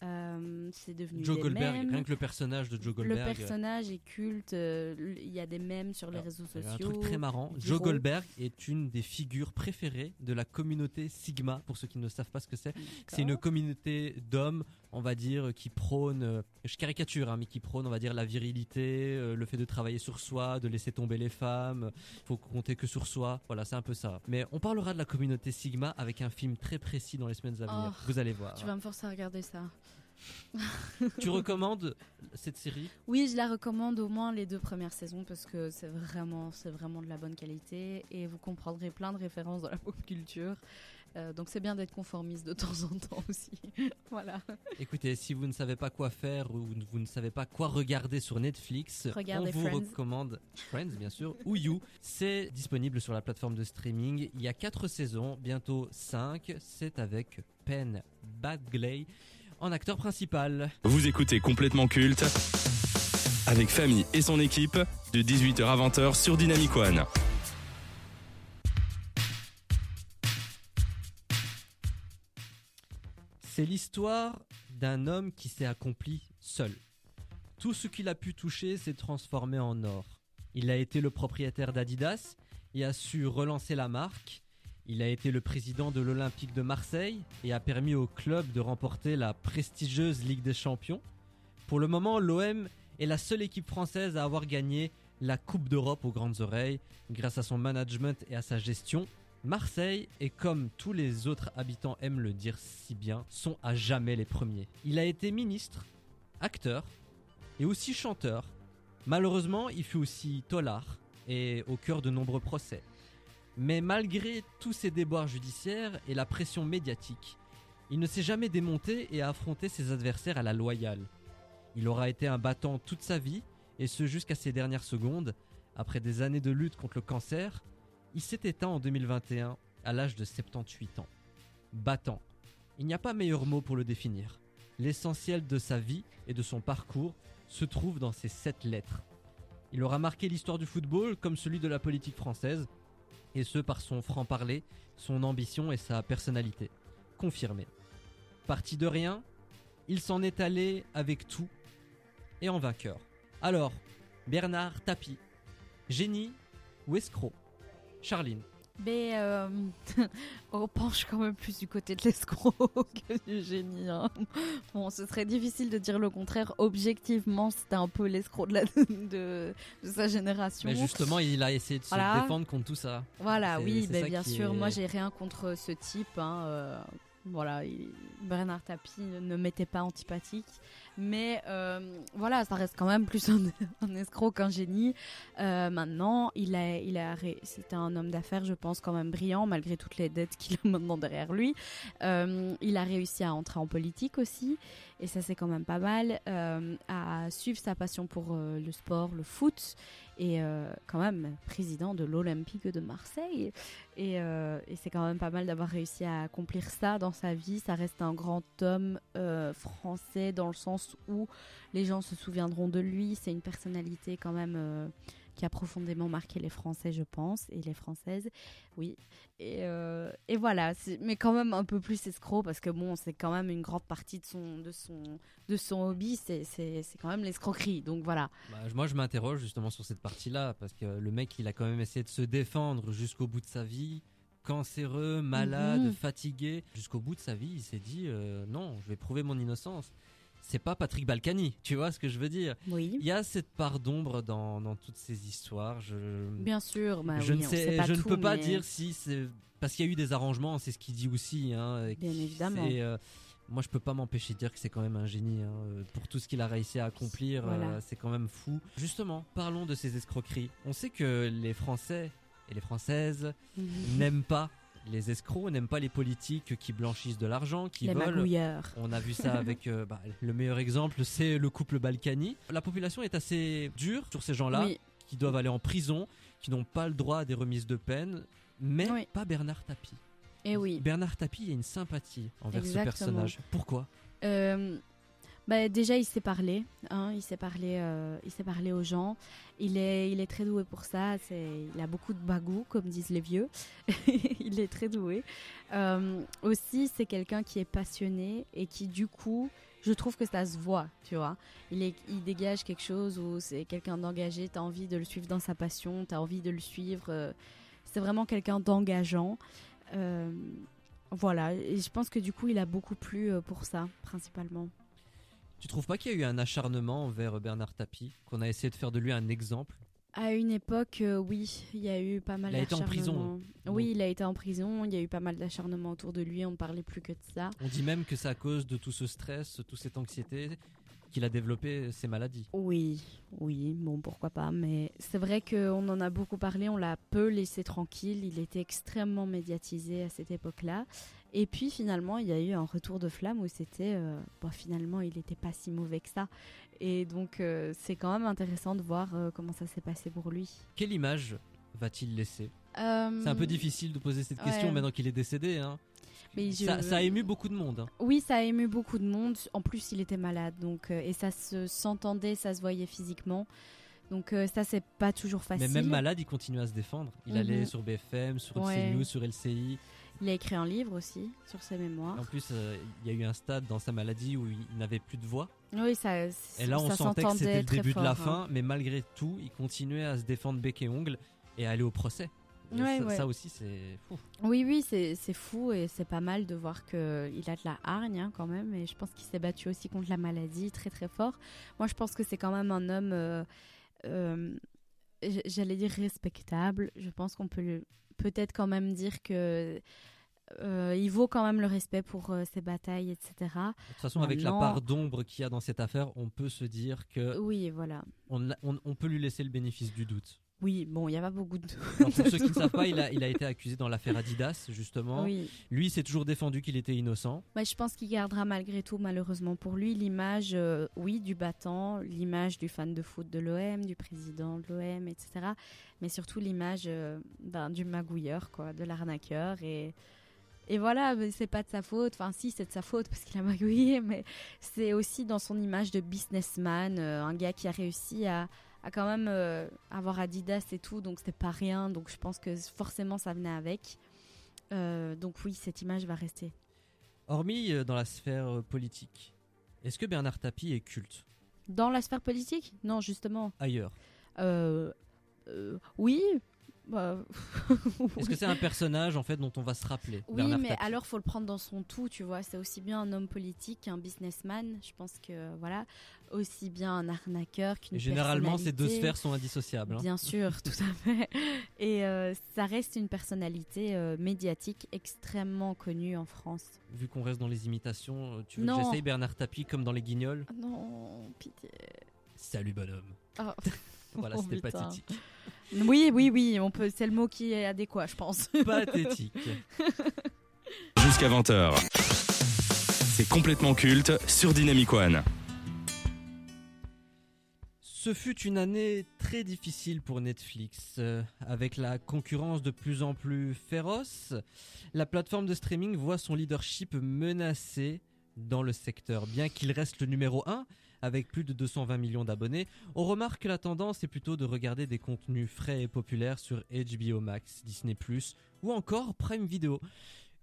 Euh, c'est devenu Joe des Goldberg, mèmes. rien que le personnage de Joe Le Goldberg. personnage est culte. Il y a des mèmes sur les réseaux sociaux. un truc très marrant. Joe. Goldberg est une des figures préférées de la communauté Sigma. Pour ceux qui ne savent pas ce que c'est, c'est une communauté d'hommes, on va dire, qui prône, euh, je caricature, hein, mais qui prône, on va dire, la virilité, euh, le fait de travailler sur soi, de laisser tomber les femmes. Il faut compter que sur soi. Voilà, c'est un peu ça. Mais on parlera de la communauté Sigma avec un film très précis dans les semaines à venir. Oh, Vous allez voir. Tu vas me forcer à regarder ça. Tu recommandes cette série? Oui, je la recommande au moins les deux premières saisons parce que c'est vraiment, c'est vraiment de la bonne qualité et vous comprendrez plein de références dans la pop culture. Euh, donc c'est bien d'être conformiste de temps en temps aussi. voilà. Écoutez, si vous ne savez pas quoi faire ou vous ne savez pas quoi regarder sur Netflix, Regardez on vous Friends. recommande Friends, bien sûr, ou You. C'est disponible sur la plateforme de streaming. Il y a 4 saisons, bientôt 5. C'est avec Penn Badgley en acteur principal. Vous écoutez complètement culte avec Famille et son équipe de 18h à 20h sur Dynamic One. C'est l'histoire d'un homme qui s'est accompli seul. Tout ce qu'il a pu toucher s'est transformé en or. Il a été le propriétaire d'Adidas et a su relancer la marque. Il a été le président de l'Olympique de Marseille et a permis au club de remporter la prestigieuse Ligue des Champions. Pour le moment, l'OM est la seule équipe française à avoir gagné la Coupe d'Europe aux grandes oreilles grâce à son management et à sa gestion. Marseille, et comme tous les autres habitants aiment le dire si bien, sont à jamais les premiers. Il a été ministre, acteur et aussi chanteur. Malheureusement, il fut aussi tolard et au cœur de nombreux procès. Mais malgré tous ces déboires judiciaires et la pression médiatique, il ne s'est jamais démonté et a affronté ses adversaires à la loyale. Il aura été un battant toute sa vie, et ce jusqu'à ses dernières secondes. Après des années de lutte contre le cancer, il s'est éteint en 2021 à l'âge de 78 ans. Battant. Il n'y a pas meilleur mot pour le définir. L'essentiel de sa vie et de son parcours se trouve dans ces sept lettres. Il aura marqué l'histoire du football comme celui de la politique française, et ce par son franc-parler, son ambition et sa personnalité. Confirmé. Parti de rien, il s'en est allé avec tout et en vainqueur. Alors, Bernard Tapie, génie ou escroc? Charline. Mais euh, on penche quand même plus du côté de l'escroc que du génie. hein. Bon, ce serait difficile de dire le contraire. Objectivement, c'était un peu l'escroc de, la- de, de sa génération. Mais justement, il a essayé de se Voilà. défendre contre tout ça. Voilà, oui, bien sûr. est- Moi, j'ai rien contre ce type. hein, euh, voilà, il- Bernard Tapie ne m'était pas antipathique. Mais euh, voilà, ça reste quand même plus un, escroc qu'un génie. Euh, maintenant, il a, il a, c'était un homme d'affaires, je pense, quand même brillant, malgré toutes les dettes qu'il a maintenant derrière lui. Euh, il a réussi à entrer en politique aussi, et ça c'est quand même pas mal, à suivre sa passion pour le sport, le foot, et euh, quand même président de l'Olympique de Marseille. Et, euh, et c'est quand même pas mal d'avoir réussi à accomplir ça dans sa vie. Ça reste un grand homme euh, français dans le sens où les gens se souviendront de lui. C'est une personnalité quand même qui a profondément marqué les Français, je pense, et les Françaises. Oui. Et, euh, et voilà, mais quand même un peu plus escroc parce que bon, c'est quand même une grande partie de son, de son, de son hobby, c'est quand même l'escroquerie. Donc voilà. Bah, moi, je m'interroge justement sur cette partie-là, parce que le mec, il a quand même essayé de se défendre jusqu'au bout de sa vie, cancéreux, malade, Mhm. fatigué. Jusqu'au bout de sa vie, il s'est dit euh, non, je vais prouver mon innocence. C'est pas Patrick Balkany, tu vois ce que je veux dire? Oui. Il y a cette part d'ombre dans, dans toutes ces histoires. Je, Bien sûr, bah je oui, ne sais, sait pas je ne peux pas mais- dire si c'est parce qu'il y a eu des arrangements, c'est ce qu'il dit aussi. Hein, Bien évidemment. euh, moi, je peux pas m'empêcher de dire que c'est quand même un génie hein, euh, pour tout ce qu'il a réussi à accomplir. Voilà. euh, c'est quand même fou. Justement, parlons de ces escroqueries. On sait que les Français et les Françaises Mhm. n'aiment pas les escrocs, n'aiment pas les politiques qui blanchissent de l'argent, qui les volent. magouilleurs. On a vu ça avec euh, bah, le meilleur exemple, c'est le couple Balkany. La population est assez dure sur ces gens-là Oui, qui doivent aller en prison, qui n'ont pas le droit à des remises de peine, mais Oui. pas Bernard Tapie. et oui. Bernard Tapie a une sympathie envers Exactement. ce personnage. Pourquoi? Euh, Bah, déjà, il sait parler. Hein, il sait parler. euh, il sait parler aux gens. Il est, il est très doué pour ça. Il a beaucoup de bagou, comme disent les vieux. il est très doué. Euh, aussi, c'est quelqu'un qui est passionné et qui, du coup, je trouve que ça se voit. Tu vois, il est, il dégage quelque chose où c'est quelqu'un d'engagé. T'as envie de le suivre dans sa passion. T'as envie de le suivre. euh, c'est vraiment quelqu'un d'engageant. Voilà. Et je pense que du coup, il a beaucoup plu pour ça, principalement. Tu trouves pas qu'il y a eu un acharnement envers Bernard Tapie, qu'on a essayé de faire de lui un exemple? À une époque, euh, oui, il y a eu pas mal Il a été en prison. d'acharnement. Oui, il a été en prison. Il y a eu pas mal d'acharnement autour de lui. On ne parlait plus que de ça. On dit même que c'est à cause de tout ce stress, toute cette anxiété qu'il a développé ces maladies. Oui, oui, bon, pourquoi pas. Mais c'est vrai qu'on en a beaucoup parlé. On l'a peu laissé tranquille. Il était extrêmement médiatisé à cette époque-là. Et puis finalement, il y a eu un retour de flamme où c'était, euh, bon, finalement, il n'était pas si mauvais que ça. Et donc, euh, c'est quand même intéressant de voir euh, comment ça s'est passé pour lui. Quelle image va-t-il laisser? Euh, C'est un peu difficile de poser cette question maintenant qu'il est décédé. Hein. Mais je- Ça, ça a ému beaucoup de monde. hein. Oui, ça a ému beaucoup de monde. En plus, il était malade, donc et ça se s'entendait, ça se voyait physiquement. Donc euh, ça, c'est pas toujours facile. Mais même malade, il continuait à se défendre. Il Mhm. allait sur BFM, sur Ouais. CNews, sur LCI. Il a écrit un livre aussi sur ses mémoires. En plus, euh, il y a eu un stade dans sa maladie où il n'avait plus de voix. Oui, ça. Et là, on ça sentait que c'était le début de la hein. fin, mais malgré tout, il continuait à se défendre bec et ongle et à aller au procès. Ouais, ça, ouais. ça aussi, c'est fou. Oui, oui, c'est fou et c'est pas mal de voir que il a de la hargne hein, quand même. Et je pense qu'il s'est battu aussi contre la maladie très très fort. Moi, je pense que c'est quand même un homme, euh, euh, j'allais dire respectable. Je pense qu'on peut le- peut-être quand même dire que euh, il vaut quand même le respect pour euh, ses batailles, etc. De toute façon, avec la part d'ombre qu'il y a dans cette affaire, on peut se dire que Oui, voilà. on, a- on- on peut lui laisser le bénéfice du doute. Oui, bon, il y a pas beaucoup de. Alors, pour ceux qui ne savent pas, il a, il a été accusé dans l'affaire Adidas, justement. Oui. Lui, il s'est toujours défendu qu'il était innocent. Bah, je pense qu'il gardera malgré tout, malheureusement pour lui, l'image, euh, oui, du battant, l'image du fan de foot de l'OM, du président de l'OM, etc. Mais surtout l'image euh, ben, du magouilleur, quoi, de l'arnaqueur. Et, et voilà, c'est pas de sa faute. Enfin, si, c'est de sa faute parce qu'il a magouillé, mais c'est aussi dans son image de businessman, euh, un gars qui a réussi à, à quand même euh, avoir Adidas et tout, donc c'était pas rien. Donc je pense que forcément ça venait avec. Euh, donc oui, cette image va rester. Hormis euh, dans la sphère politique, est-ce que Bernard Tapie est culte? Dans la sphère politique? Non, justement. ailleurs Euh, oui. Bah, Est-ce que c'est un personnage en fait dont on va se rappeler Oui, Bernard mais Tapie? alors faut le prendre dans son tout, tu vois. C'est aussi bien un homme politique qu'un businessman. Je pense que voilà, aussi bien un arnaqueur qu'une Généralement, ces deux sphères sont indissociables. hein. Bien sûr, tout à fait. Et euh, ça reste une personnalité euh, médiatique extrêmement connue en France. Vu qu'on reste dans les imitations, euh, tu veux Non. que j'essaye Bernard Tapie comme dans les Guignols? Ah Non, pitié. Salut bonhomme. Ah. Voilà, Oh, c'était pathétique. Oui, oui, oui, on peut. C'est le mot qui est adéquat, je pense. pathétique. Jusqu'à 20h. C'est complètement culte sur Dynamic One. Ce fut une année très difficile pour Netflix. Euh, avec la concurrence de plus en plus féroce, la plateforme de streaming voit son leadership menacé dans le secteur. Bien qu'il reste le numéro 1, avec plus de 220 millions d'abonnés, on remarque que la tendance est plutôt de regarder des contenus frais et populaires sur HBO Max, Disney ⁇ ou encore Prime Video.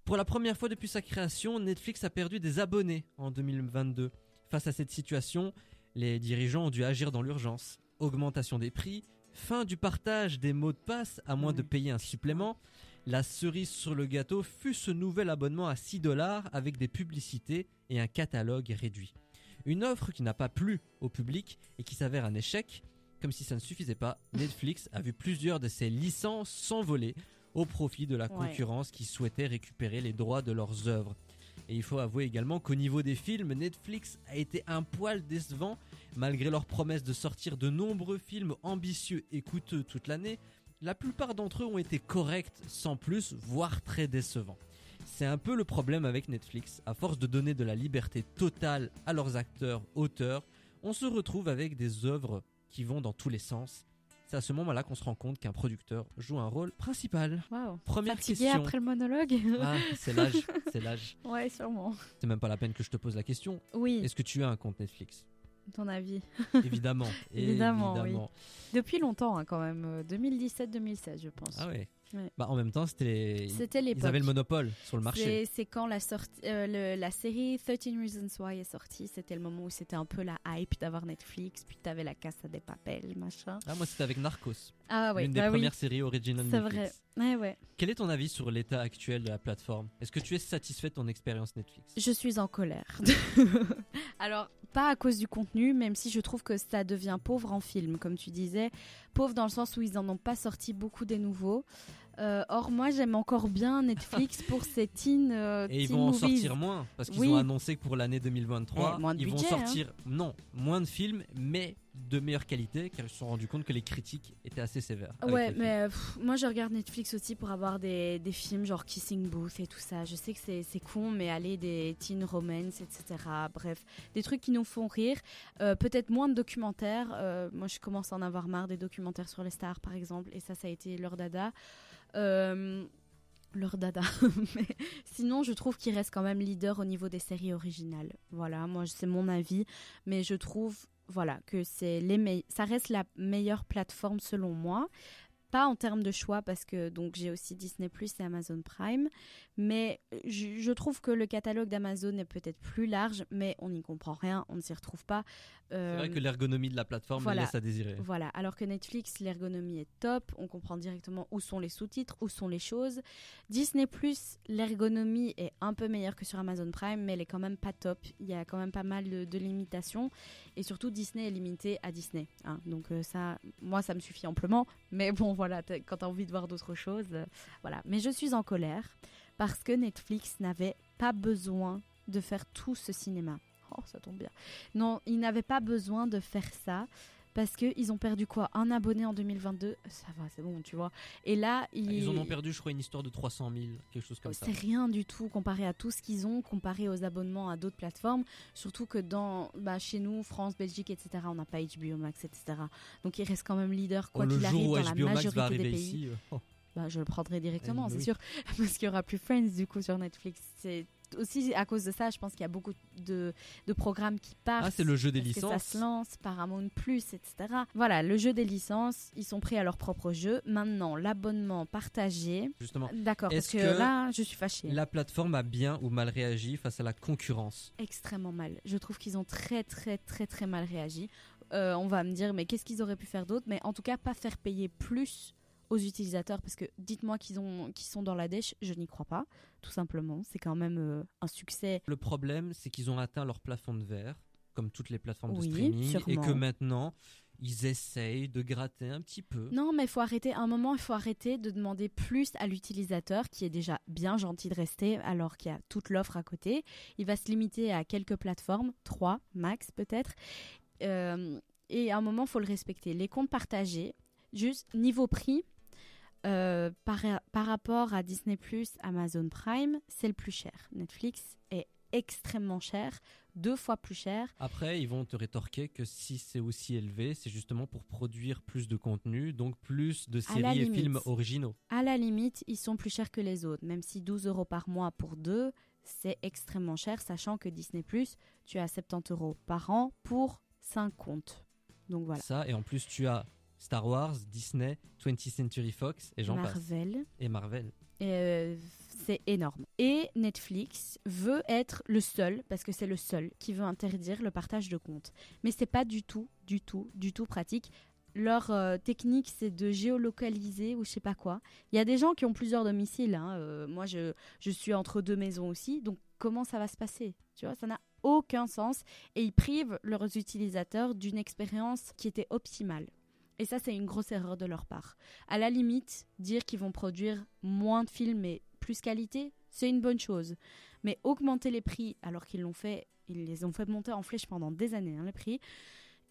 Pour la première fois depuis sa création, Netflix a perdu des abonnés en 2022. Face à cette situation, les dirigeants ont dû agir dans l'urgence. Augmentation des prix, fin du partage des mots de passe à moins de payer un supplément. La cerise sur le gâteau fut ce nouvel abonnement à 6 dollars avec des publicités et un catalogue réduit. Une offre qui n'a pas plu au public et qui s'avère un échec. Comme si ça ne suffisait pas, Netflix a vu plusieurs de ses licences s'envoler au profit de la Ouais. concurrence qui souhaitait récupérer les droits de leurs œuvres. Et il faut avouer également qu'au niveau des films, Netflix a été un poil décevant, malgré leur promesse de sortir de nombreux films ambitieux et coûteux toute l'année. La plupart d'entre eux ont été corrects, sans plus, voire très décevants. C'est un peu le problème avec Netflix. À force de donner de la liberté totale à leurs acteurs, auteurs, on se retrouve avec des œuvres qui vont dans tous les sens. C'est à ce moment-là qu'on se rend compte qu'un producteur joue un rôle principal. Waouh. Première Fatigué question. après le monologue Ah, c'est l'âge, c'est l'âge. Ouais, sûrement. C'est même pas la peine que je te pose la question. Oui, Est-ce que tu as un compte Netflix? Ton avis. Évidemment, Évidemment, évidemment. Depuis longtemps, hein, quand même. euh, 2017-2016, je pense. Ah ouais. Ouais. Bah en même temps, c'était les- ils avaient le monopole sur le marché. C'est- quand la, sortie, euh, le- la série 13 Reasons Why est sortie. C'était le moment où c'était un peu la hype d'avoir Netflix. Puis t'avais la Casa des Papel, machin. Ah moi c'était avec Narcos, Ah ouais, des bah oui. premières séries originales C'est vrai. Ouais, ouais. Quel est ton avis sur l'état actuel de la plateforme? Est-ce que tu es satisfait de ton expérience Netflix? Je suis en colère. Alors, pas à cause du contenu, même si je trouve que ça devient pauvre en film, comme tu disais. Pauvre dans le sens où ils en ont pas sorti beaucoup des nouveaux. Euh, or, moi, j'aime encore bien Netflix pour ces teen, euh, Et ils vont en sortir moins parce qu'ils Oui. ont annoncé que pour l'année 2023, Ouais, ils budget, vont hein. sortir non moins de films, mais de meilleure qualité, car ils se sont rendus compte que les critiques étaient assez sévères. Ouais, mais pff, moi je regarde Netflix aussi pour avoir des, des films genre Kissing Booth et tout ça. Je sais que c'est c'est con, mais aller des teen romance, etc. Bref, des trucs qui nous font rire. Euh, Peut-être moins de documentaires. Euh, moi je commence à en avoir marre des documentaires sur les stars par exemple, et ça, ça a été leur dada. Euh, leur dada. mais sinon, je trouve qu'il reste quand même leader au niveau des séries originales. Voilà, moi c'est mon avis, mais je trouve voilà que c'est les ça reste la meilleure plateforme selon moi. Pas en termes de choix parce que donc j'ai aussi Disney Plus et Amazon Prime, mais je, je trouve que le catalogue d'Amazon est peut-être plus large, mais on n'y comprend rien, on ne s'y retrouve pas. C'est Euh, vrai que l'ergonomie de la plateforme voilà. laisse à désirer. voilà, alors que Netflix, l'ergonomie est top, on comprend directement où sont les sous-titres, où sont les choses. Disney Plus, l'ergonomie est un peu meilleure que sur Amazon Prime, mais elle est quand même pas top. Il y a quand même pas mal de, de limitations. Et surtout, Disney est limité à Disney. hein. Donc euh, ça, moi, ça me suffit amplement. Mais bon, voilà, quand tu as envie de voir d'autres choses, euh, voilà. Mais je suis en colère parce que Netflix n'avait pas besoin de faire tout ce cinéma. Oh, ça tombe bien. Non, ils n'avaient pas besoin de faire ça parce qu'ils ont perdu quoi Un abonné en 2022 Ça va, c'est bon, tu vois. Et là, ils, Ils en ont perdu, je crois, une histoire de 300 000, quelque chose comme ça. c'est rien du tout comparé à tout ce qu'ils ont, comparé aux abonnements à d'autres plateformes. Surtout que dans, bah, chez nous, France, Belgique, etc., on n'a pas HBO Max, etc. Donc il reste quand même leader, quoi Oh, qu'il arrive, dans la HBO Max majorité va arriver des pays. ici, euh, oh. Bah, je le prendrai directement, Eh c'est oui. sûr. Parce qu'il n'y aura plus Friends, du coup, sur Netflix. C'est aussi à cause de ça, je pense qu'il y a beaucoup de, de programmes qui partent. Ah, c'est le jeu des parce que ça licences. se lance, Paramount Plus, etc. Voilà, le jeu des licences, ils sont prêts à leur propre jeu. Maintenant, l'abonnement partagé. Justement, D'accord, parce Est-ce que, que là, je suis fâchée. la plateforme a bien ou mal réagi face à la concurrence? Extrêmement mal. Je trouve qu'ils ont très très très très mal réagi. Euh, on va me dire mais qu'est-ce qu'ils auraient pu faire d'autre? Mais en tout cas pas faire payer plus aux utilisateurs parce que dites-moi qu'ils ont qu'ils sont dans la dèche, je n'y crois pas. Tout simplement, c'est quand même euh, un succès. Le problème, c'est qu'ils ont atteint leur plafond de verre, comme toutes les plateformes Oui, de streaming, et que maintenant, ils essayent de gratter un petit peu. Non, mais il faut arrêter. À un moment, il faut arrêter de demander plus à l'utilisateur, qui est déjà bien gentil de rester, alors qu'il y a toute l'offre à côté. Il va se limiter à quelques plateformes, trois max peut-être. Euh, et à un moment, il faut le respecter. Les comptes partagés, juste niveau prix, euh, par, par rapport à Disney Amazon Prime, c'est le plus cher. Netflix est extrêmement cher, deux fois plus cher. Après, ils vont te rétorquer que si c'est aussi élevé, c'est justement pour produire plus de contenu, donc plus de séries et films originaux. À la limite, ils sont plus chers que les autres, même si 12 euros par mois pour deux, c'est extrêmement cher, sachant que Disney tu as 70 euros par an pour 5 comptes. Donc voilà. Ça, et en plus, tu as Star Wars, Disney, 20th Century Fox, et j'en passe. Marvel, Et Marvel. euh, c'est énorme. Et Netflix veut être le seul, parce que c'est le seul, qui veut interdire le partage de comptes. Mais c'est pas du tout, du tout, du tout pratique. Leur euh, technique, c'est de géolocaliser ou je sais pas quoi. Il y a des gens qui ont plusieurs domiciles. hein. Euh, moi, je, je suis entre deux maisons aussi. Donc, comment ça va se passer? Tu vois, ça n'a aucun sens. Et ils privent leurs utilisateurs d'une expérience qui était optimale. Et ça, c'est une grosse erreur de leur part. À la limite, dire qu'ils vont produire moins de films mais plus qualité, c'est une bonne chose. Mais augmenter les prix alors qu'ils l'ont fait, ils les ont fait monter en flèche pendant des années, hein, les prix.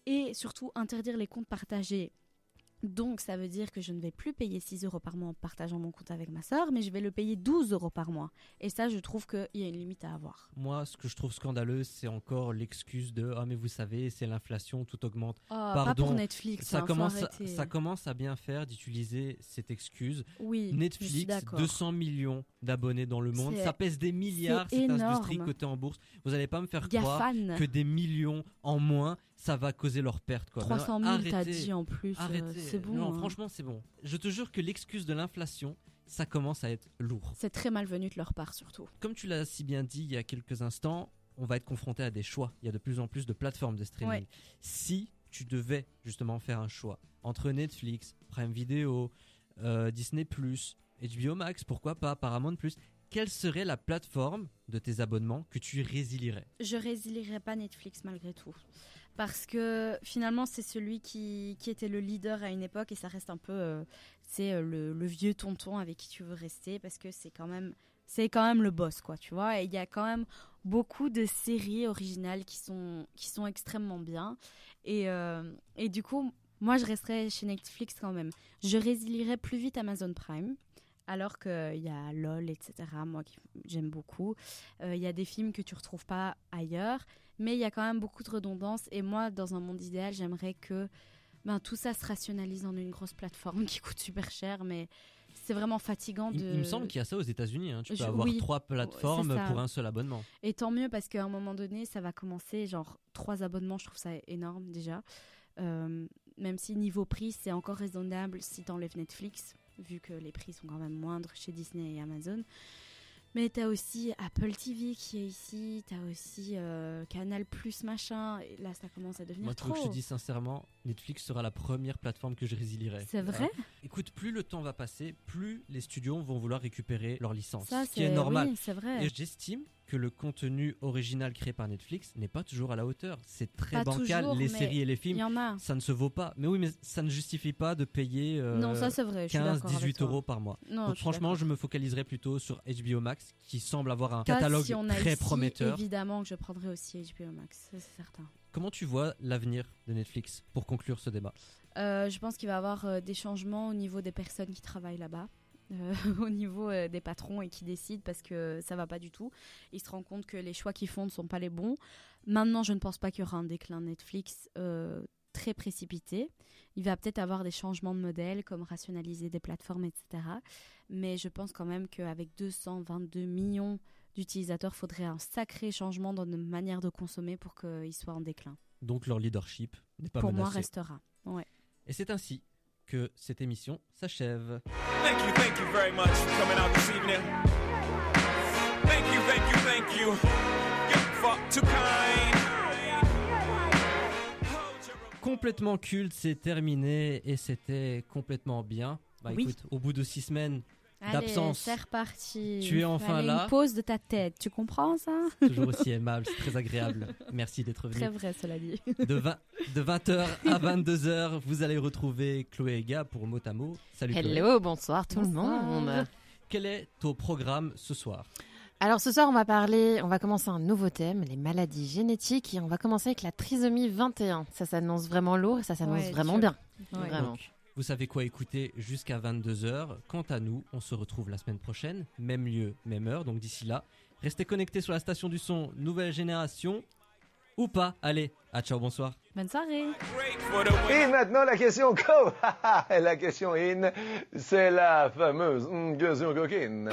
Et surtout, interdire les comptes partagés Donc, ça veut dire que je ne vais plus payer 6 euros par mois en partageant mon compte avec ma sœur, mais je vais le payer 12 euros par mois. Et ça, je trouve qu'il y a une limite à avoir. Moi, ce que je trouve scandaleux, c'est encore l'excuse de Ah, mais vous savez, c'est l'inflation, tout augmente. Oh, pas Pardon, pour Netflix. Ça hein, commence, ça commence à bien faire d'utiliser cette excuse. Oui, Netflix, d'accord. 200 millions d'abonnés dans le monde, ça pèse des milliards cette énorme. industrie cotée en bourse. Vous n'allez pas me faire croire Gafan. que des millions en moins, ça va causer leur perte. Quoi. 300 Maintenant, 000, t'as dit en plus. euh, Arrêtez. c'est bon. Non, hein. franchement, c'est bon. Je te jure que l'excuse de l'inflation, ça commence à être lourd. C'est très malvenu de leur part, surtout. Comme tu l'as si bien dit il y a quelques instants, on va être confronté à des choix. Il y a de plus en plus de plateformes de streaming. Ouais. Si tu devais justement faire un choix entre Netflix, Prime Video, euh, Disney+, HBO Max, pourquoi pas, Paramount+, quelle serait la plateforme de tes abonnements que tu résilierais Je résilierai pas Netflix malgré tout. Parce que finalement, c'est celui qui, qui était le leader à une époque et ça reste un peu. euh, c'est euh, le, vieux tonton avec qui tu veux rester parce que c'est quand même. C'est quand même le boss, quoi, tu vois. Et il y a quand même beaucoup de séries originales qui sont, qui sont extrêmement bien. Et, euh, et du coup, moi, je resterai chez Netflix quand même. Je résilierai plus vite Amazon Prime. Alors qu'il y a LOL, etc. Moi, j'aime beaucoup. Il y a des films que tu retrouves pas ailleurs. Mais il y a quand même beaucoup de redondance. Et moi, dans un monde idéal, j'aimerais que ben, tout ça se rationalise en une grosse plateforme qui coûte super cher. Mais c'est vraiment fatigant de. il me semble qu'il y a ça aux États-Unis. hein. Tu peux Je- avoir oui. trois plateformes pour un seul abonnement. Et tant mieux parce qu'à un moment donné, ça va commencer. Genre, trois abonnements, je trouve ça énorme déjà. Euh, même si niveau prix, c'est encore raisonnable si t'enlèves Netflix, vu que les prix sont quand même moindres chez Disney et Amazon. Mais t'as aussi Apple TV qui est ici, t'as aussi euh, Canal Plus machin. Et là, ça commence à devenir Moi, trop. que je te dise sincèrement, Netflix sera la première plateforme que je résilierai. C'est vrai. Écoute, plus le temps va passer, plus les studios vont vouloir récupérer leur licence. Ça, ce qui est c'est normal. oui, c'est vrai. Et j'estime que le contenu original créé par Netflix n'est pas toujours à la hauteur. C'est très Pas bancal. toujours, les séries et les Il films, y en a. ça ne se vaut pas. Mais oui, mais ça ne justifie pas de payer euh, non, ça c'est vrai. je suis 15, d'accord avec 18 toi. euros par mois. Non, Donc je franchement, je me focaliserai plutôt sur HBO Max, qui semble avoir un Pas catalogue si on a très ici, prometteur. Évidemment que je prendrai aussi HBO Max, c'est certain. Comment tu vois l'avenir de Netflix pour conclure ce débat Euh, je pense qu'il va y avoir euh, des changements au niveau des personnes qui travaillent là-bas. euh, au niveau des patrons et qui décident parce que ça va pas du tout. Ils se rendent compte que les choix qu'ils font ne sont pas les bons. Maintenant, je ne pense pas qu'il y aura un déclin Netflix très précipité. Il va peut-être avoir des changements de modèle comme rationaliser des plateformes, etc. Mais je pense quand même qu'avec 222 millions d'utilisateurs, il faudrait un sacré changement dans notre manière de consommer pour qu'ils soient en déclin. Donc leur leadership n'est pas pour moi, menacé. restera. Ouais. Et c'est ainsi que cette émission s'achève. Thank you, thank you very much for coming out this evening. Thank you, thank you, thank you. You're far too kind. Hold your Complètement culte, c'est terminé et c'était complètement bien. Bah Oui. écoute, au bout de six semaines, D'absence. c'est reparti. Tu es enfin là. Une pause de ta tête, tu comprends ça? Toujours aussi aimable, c'est très agréable. Merci d'être venu. Très vrai, cela dit. De, 20 de 20h à 22h, vous allez retrouver Chloé et Gab pour mot à mot. Salut Chloé. Hello, bonsoir tout Bonsoir. le monde. Quel est ton programme ce soir? Alors ce soir, on va parler, on va commencer un nouveau thème, les maladies génétiques, et on va commencer avec la trisomie 21. Ça s'annonce vraiment lourd et ça s'annonce Ouais, vraiment bien. Ouais. Vraiment. Donc, vous savez quoi écouter jusqu'à 22h. Quant à nous, on se retrouve la semaine prochaine, même lieu, même heure. Donc d'ici là, restez connectés sur la station du son Nouvelle Génération. Ou pas. Allez, à ciao, bonsoir. Bonne soirée. Et maintenant, la question co. la question in, c'est la fameuse question coquine.